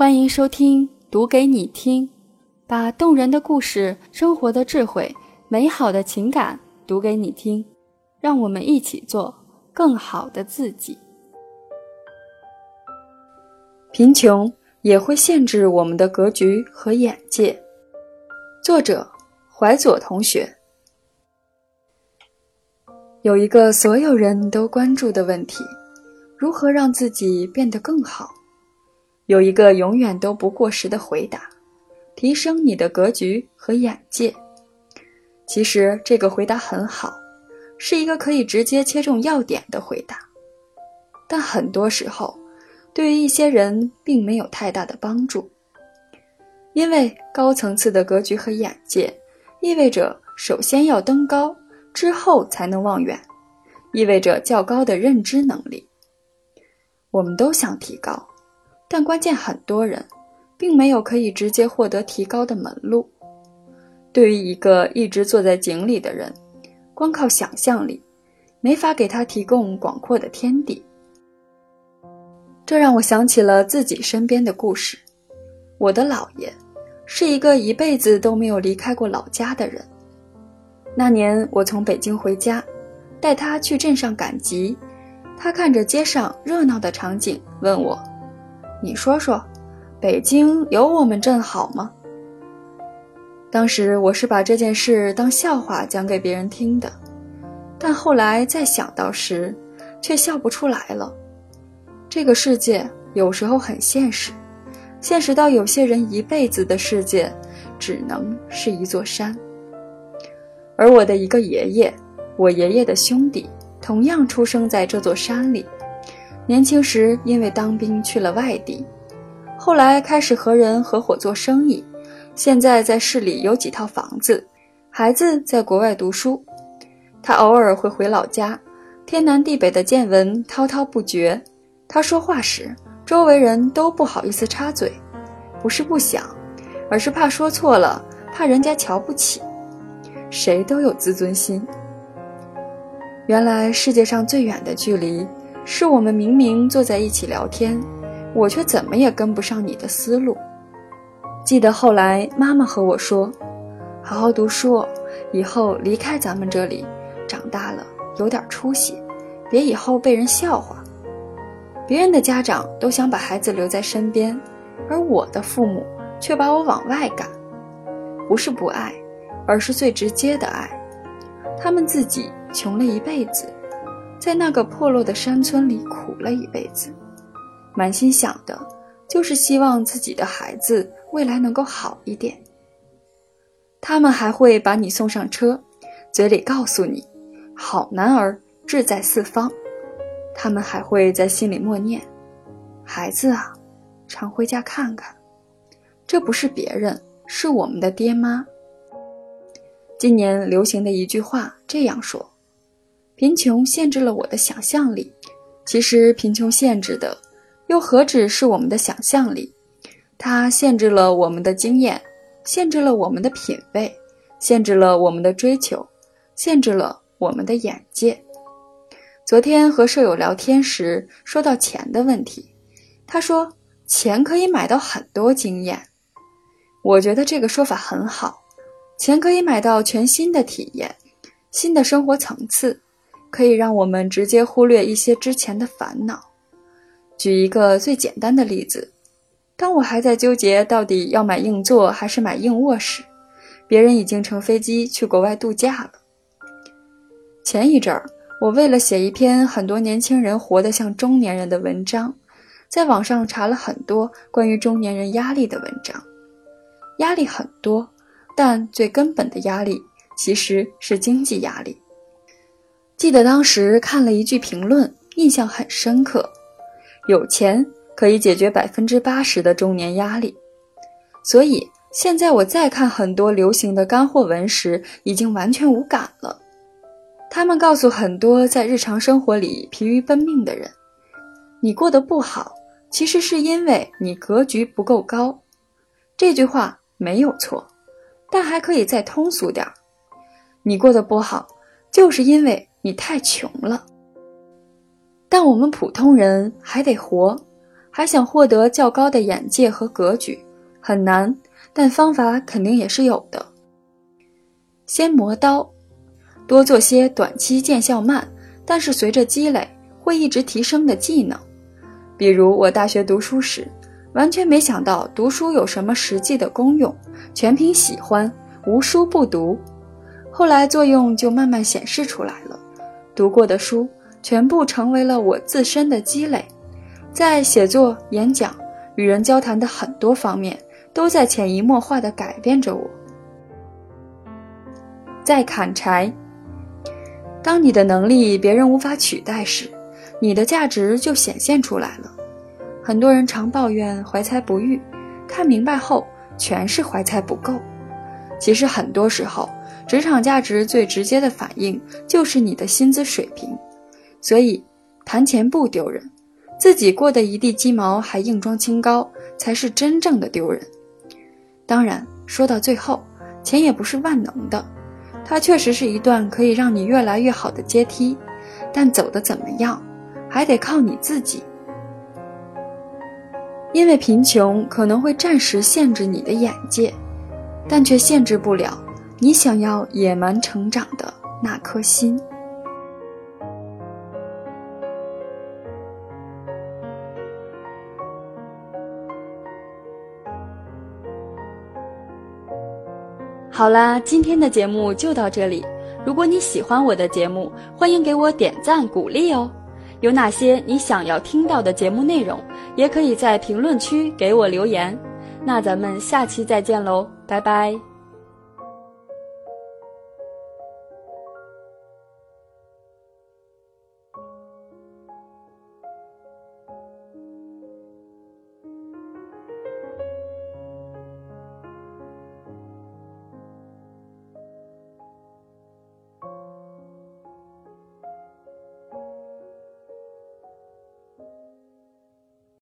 欢迎收听《读给你听》，把动人的故事、生活的智慧、美好的情感读给你听，让我们一起做更好的自己。贫穷也会限制我们的格局和眼界。作者：怀左同学。有一个所有人都关注的问题：如何让自己变得更好？有一个永远都不过时的回答：提升你的格局和眼界。其实这个回答很好，是一个可以直接切中要点的回答，但很多时候，对于一些人并没有太大的帮助。因为高层次的格局和眼界，意味着首先要登高，之后才能望远，意味着较高的认知能力。我们都想提高。但关键，很多人并没有可以直接获得提高的门路。对于一个一直坐在井里的人，光靠想象力，没法给他提供广阔的天地。这让我想起了自己身边的故事。我的姥爷是一个一辈子都没有离开过老家的人。那年我从北京回家，带他去镇上赶集，他看着街上热闹的场景，问我。你说说，北京有我们镇好吗？当时我是把这件事当笑话讲给别人听的，但后来再想到时，却笑不出来了。这个世界有时候很现实，现实到有些人一辈子的世界只能是一座山。而我的一个爷爷，我爷爷的兄弟，同样出生在这座山里。年轻时因为当兵去了外地，后来开始和人合伙做生意，现在在市里有几套房子，孩子在国外读书，他偶尔会回老家，天南地北的见闻滔滔不绝。他说话时，周围人都不好意思插嘴，不是不想，而是怕说错了，怕人家瞧不起。谁都有自尊心。原来世界上最远的距离。是我们明明坐在一起聊天，我却怎么也跟不上你的思路。记得后来妈妈和我说：“好好读书，以后离开咱们这里，长大了有点出息，别以后被人笑话。”别人的家长都想把孩子留在身边，而我的父母却把我往外赶，不是不爱，而是最直接的爱。他们自己穷了一辈子。在那个破落的山村里苦了一辈子，满心想的就是希望自己的孩子未来能够好一点。他们还会把你送上车，嘴里告诉你“好男儿志在四方”。他们还会在心里默念：“孩子啊，常回家看看。”这不是别人，是我们的爹妈。今年流行的一句话这样说。贫穷限制了我的想象力，其实贫穷限制的，又何止是我们的想象力？它限制了我们的经验，限制了我们的品味，限制了我们的追求，限制了我们的眼界。昨天和舍友聊天时，说到钱的问题，他说钱可以买到很多经验，我觉得这个说法很好，钱可以买到全新的体验，新的生活层次。可以让我们直接忽略一些之前的烦恼。举一个最简单的例子：当我还在纠结到底要买硬座还是买硬卧时，别人已经乘飞机去国外度假了。前一阵儿，我为了写一篇很多年轻人活得像中年人的文章，在网上查了很多关于中年人压力的文章。压力很多，但最根本的压力其实是经济压力。记得当时看了一句评论，印象很深刻：有钱可以解决百分之八十的中年压力。所以现在我再看很多流行的干货文时，已经完全无感了。他们告诉很多在日常生活里疲于奔命的人：“你过得不好，其实是因为你格局不够高。”这句话没有错，但还可以再通俗点儿：“你过得不好，就是因为。”你太穷了，但我们普通人还得活，还想获得较高的眼界和格局，很难，但方法肯定也是有的。先磨刀，多做些短期见效慢，但是随着积累会一直提升的技能。比如我大学读书时，完全没想到读书有什么实际的功用，全凭喜欢，无书不读。后来作用就慢慢显示出来了，读过的书全部成为了我自身的积累，在写作、演讲、与人交谈的很多方面，都在潜移默化地改变着我。在砍柴，当你的能力别人无法取代时，你的价值就显现出来了。很多人常抱怨怀才不遇，看明白后全是怀才不够。其实很多时候。职场价值最直接的反应就是你的薪资水平，所以谈钱不丢人，自己过得一地鸡毛还硬装清高才是真正的丢人。当然，说到最后，钱也不是万能的，它确实是一段可以让你越来越好的阶梯，但走的怎么样，还得靠你自己。因为贫穷可能会暂时限制你的眼界，但却限制不了。你想要野蛮成长的那颗心。好啦，今天的节目就到这里。如果你喜欢我的节目，欢迎给我点赞鼓励哦。有哪些你想要听到的节目内容，也可以在评论区给我留言。那咱们下期再见喽，拜拜。